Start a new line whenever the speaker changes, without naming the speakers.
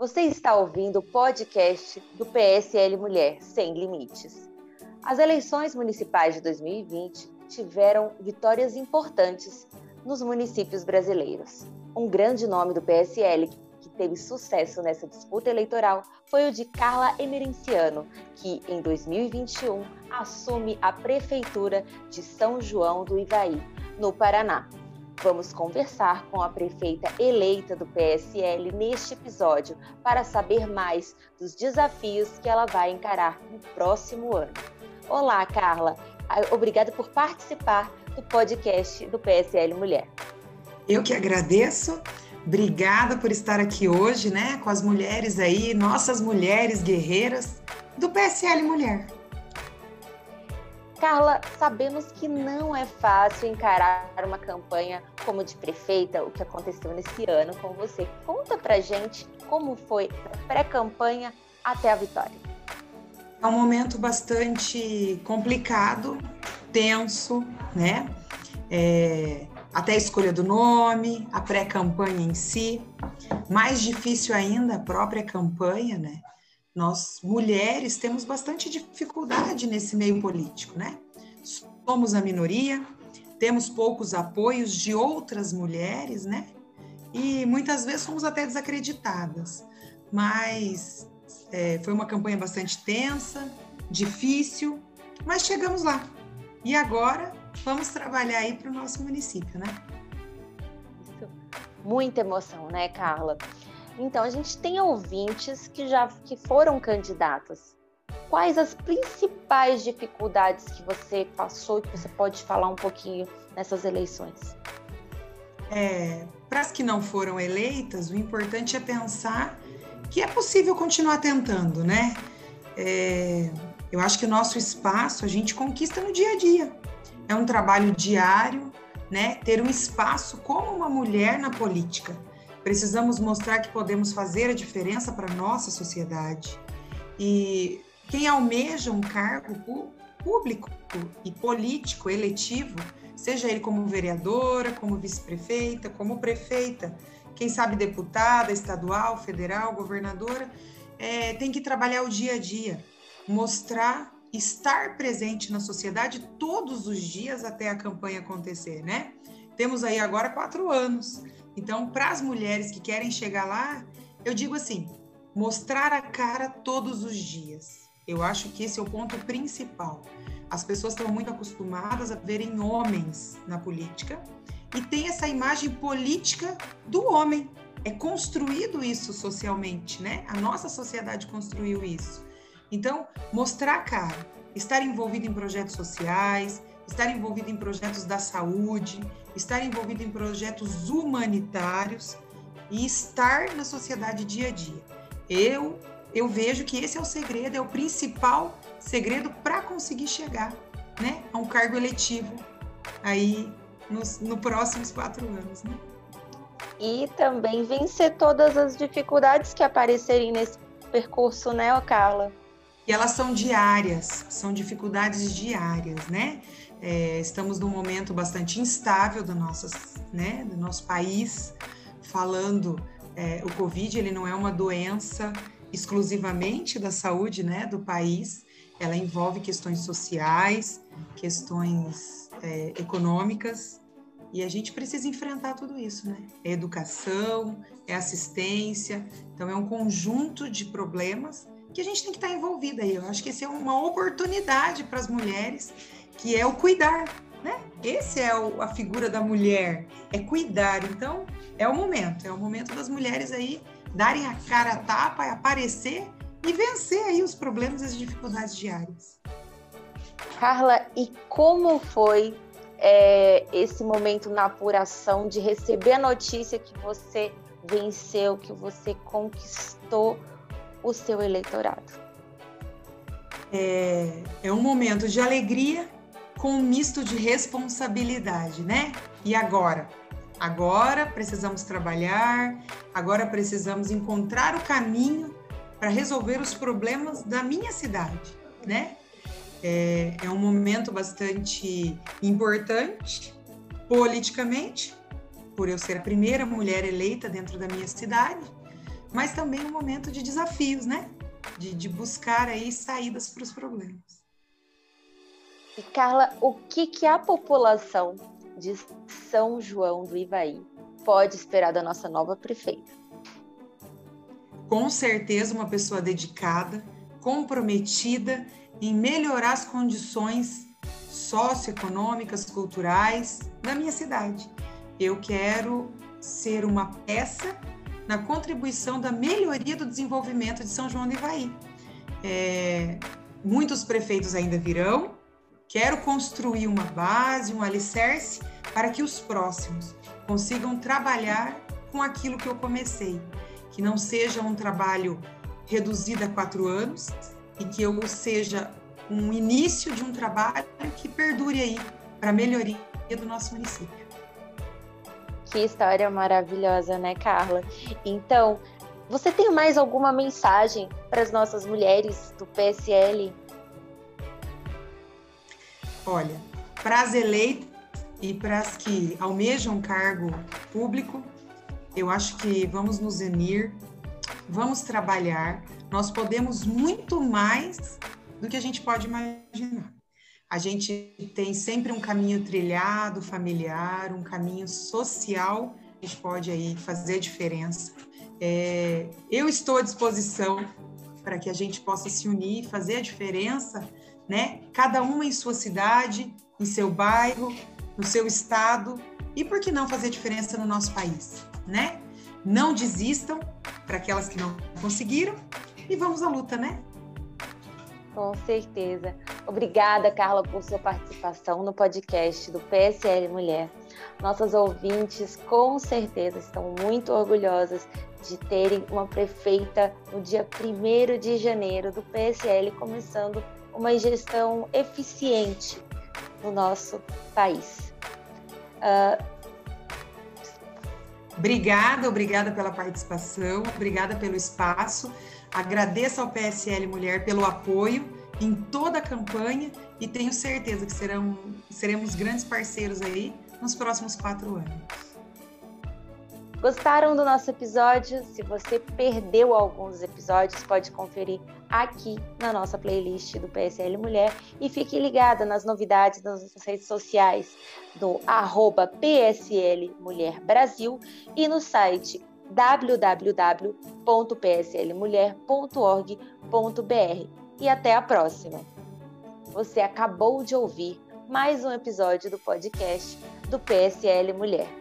Você está ouvindo o podcast do PSL Mulher Sem Limites. As eleições municipais de 2020 tiveram vitórias importantes nos municípios brasileiros. Um grande nome do PSL que teve sucesso nessa disputa eleitoral foi o de Carla Emerenciano, que em 2021 assume a prefeitura de São João do Ivaí, no Paraná. Vamos conversar com a prefeita eleita do PSL neste episódio para saber mais dos desafios que ela vai encarar no próximo ano. Olá, Carla. Obrigada por participar do podcast do PSL Mulher.
Eu que agradeço. Obrigada por estar aqui hoje, né, com as mulheres aí, nossas mulheres guerreiras do PSL Mulher.
Carla, sabemos que não é fácil encarar uma campanha como de prefeita, o que aconteceu nesse ano com você. Conta pra gente como foi a pré-campanha até a vitória.
É um momento bastante complicado, tenso, né? É, até a escolha do nome, a pré-campanha em si. Mais difícil ainda a própria campanha, né? Nós, mulheres, temos bastante dificuldade nesse meio político, né? Somos a minoria, temos poucos apoios de outras mulheres, né? E muitas vezes somos até desacreditadas. Mas é, foi uma campanha bastante tensa, difícil, mas chegamos lá. E agora vamos trabalhar aí para o nosso município, né?
Muita emoção, né, Carla? Então, a gente tem ouvintes que já que foram candidatos. Quais as principais dificuldades que você passou e que você pode falar um pouquinho nessas eleições?
É, Para as que não foram eleitas, o importante é pensar que é possível continuar tentando, né? É, eu acho que o nosso espaço a gente conquista no dia a dia. É um trabalho diário, né? Ter um espaço como uma mulher na política Precisamos mostrar que podemos fazer a diferença para nossa sociedade. E quem almeja um cargo público e político eletivo, seja ele como vereadora, como vice-prefeita, como prefeita, quem sabe deputada, estadual, federal, governadora, é, tem que trabalhar o dia a dia, mostrar, estar presente na sociedade todos os dias até a campanha acontecer, né? Temos aí agora quatro anos. Então, para as mulheres que querem chegar lá, eu digo assim: mostrar a cara todos os dias. Eu acho que esse é o ponto principal. As pessoas estão muito acostumadas a verem homens na política e tem essa imagem política do homem. É construído isso socialmente, né? A nossa sociedade construiu isso. Então, mostrar a cara, estar envolvido em projetos sociais, estar envolvido em projetos da saúde, estar envolvido em projetos humanitários e estar na sociedade dia a dia. Eu eu vejo que esse é o segredo, é o principal segredo para conseguir chegar, né, a um cargo eletivo aí nos no próximos quatro anos, né?
E também vencer todas as dificuldades que aparecerem nesse percurso, né, Carla?
E elas são diárias, são dificuldades diárias, né? É, estamos num momento bastante instável do, nossas, né, do nosso país, falando é, o Covid ele não é uma doença exclusivamente da saúde né, do país, ela envolve questões sociais, questões é, econômicas, e a gente precisa enfrentar tudo isso, né? É educação, é assistência, então é um conjunto de problemas que a gente tem que estar envolvida aí. Eu acho que essa é uma oportunidade para as mulheres que é o cuidar, né? Esse é o, a figura da mulher, é cuidar. Então, é o momento, é o momento das mulheres aí darem a cara a tapa, aparecer e vencer aí os problemas e as dificuldades diárias.
Carla, e como foi é, esse momento na apuração de receber a notícia que você venceu, que você conquistou o seu eleitorado?
É, é um momento de alegria com um misto de responsabilidade, né? E agora? Agora precisamos trabalhar, agora precisamos encontrar o caminho para resolver os problemas da minha cidade, né? É, é um momento bastante importante politicamente, por eu ser a primeira mulher eleita dentro da minha cidade, mas também um momento de desafios, né? De, de buscar aí saídas para os problemas.
E Carla, o que, que a população de São João do Ivaí pode esperar da nossa nova prefeita?
Com certeza, uma pessoa dedicada, comprometida em melhorar as condições socioeconômicas, culturais da minha cidade. Eu quero ser uma peça na contribuição da melhoria do desenvolvimento de São João do Ivaí. É, muitos prefeitos ainda virão. Quero construir uma base, um alicerce para que os próximos consigam trabalhar com aquilo que eu comecei, que não seja um trabalho reduzido a quatro anos e que eu seja um início de um trabalho que perdure aí para a melhoria do nosso município.
Que história maravilhosa, né, Carla? Então, você tem mais alguma mensagem para as nossas mulheres do PSL?
Olha, para as eleitas e para as que almejam cargo público, eu acho que vamos nos unir, vamos trabalhar. Nós podemos muito mais do que a gente pode imaginar. A gente tem sempre um caminho trilhado, familiar, um caminho social, a gente pode aí fazer diferença. É, eu estou à disposição para que a gente possa se unir, fazer a diferença, né? Cada uma em sua cidade, em seu bairro, no seu estado e por que não fazer diferença no nosso país, né? Não desistam para aquelas que não conseguiram e vamos à luta, né?
Com certeza. Obrigada, Carla, por sua participação no podcast do PSL Mulher. Nossas ouvintes, com certeza, estão muito orgulhosas de terem uma prefeita no dia 1 de janeiro do PSL, começando uma gestão eficiente no nosso país. Uh...
Obrigada, obrigada pela participação, obrigada pelo espaço. Agradeço ao PSL Mulher pelo apoio em toda a campanha e tenho certeza que serão, seremos grandes parceiros aí nos próximos quatro anos.
Gostaram do nosso episódio? Se você perdeu alguns episódios, pode conferir aqui na nossa playlist do PSL Mulher e fique ligada nas novidades nas nossas redes sociais do arroba PSL Mulher Brasil e no site www.pslmulher.org.br. E até a próxima! Você acabou de ouvir mais um episódio do podcast do PSL Mulher.